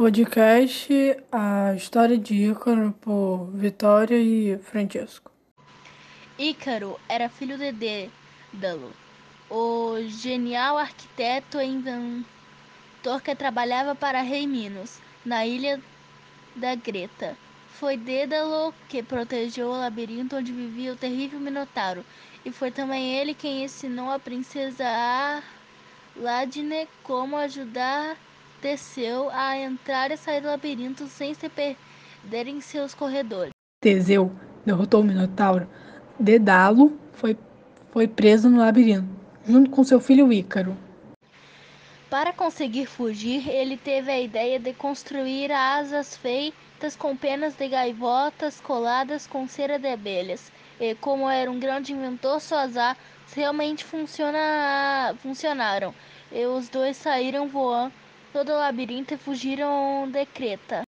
podcast A História de Ícaro por Vitória e Francesco. Ícaro era filho de Dédalo, o genial arquiteto e inventor que trabalhava para rei Minos, na ilha da Greta. Foi Dédalo que protegeu o labirinto onde vivia o terrível Minotauro, e foi também ele quem ensinou a princesa Aladine como ajudar Teseu a entrar e sair do labirinto sem se perder em seus corredores. Teseu derrotou o Minotauro. Dedalo foi, foi preso no labirinto, junto com seu filho Ícaro. Para conseguir fugir, ele teve a ideia de construir asas feitas com penas de gaivotas coladas com cera de abelhas. E como era um grande inventor, suas asas realmente funciona, funcionaram. E os dois saíram voando todo o labirinto e fugiram de Creta.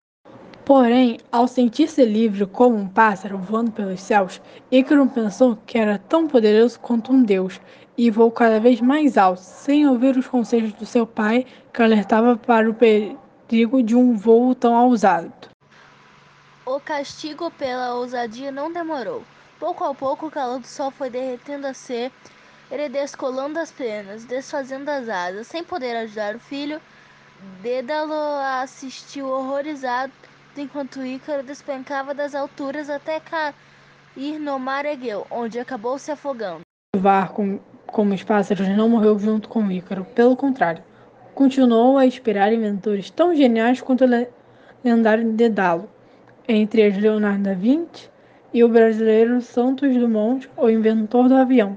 Porém, ao sentir-se livre como um pássaro voando pelos céus, Ícaro pensou que era tão poderoso quanto um deus e voou cada vez mais alto, sem ouvir os conselhos do seu pai, que alertava para o perigo de um voo tão ousado. O castigo pela ousadia não demorou. Pouco a pouco, o calor do sol foi derretendo a ser, ele descolando as penas, desfazendo as asas, sem poder ajudar o filho. Dédalo assistiu horrorizado enquanto Ícaro despencava das alturas até cair no mar Egeu, onde acabou se afogando. Voar com, como os pássaros não morreu junto com Ícaro, pelo contrário, continuou a inspirar inventores tão geniais quanto o lendário Dédalo, entre eles Leonardo da Vinci e o brasileiro Santos Dumont, o inventor do avião.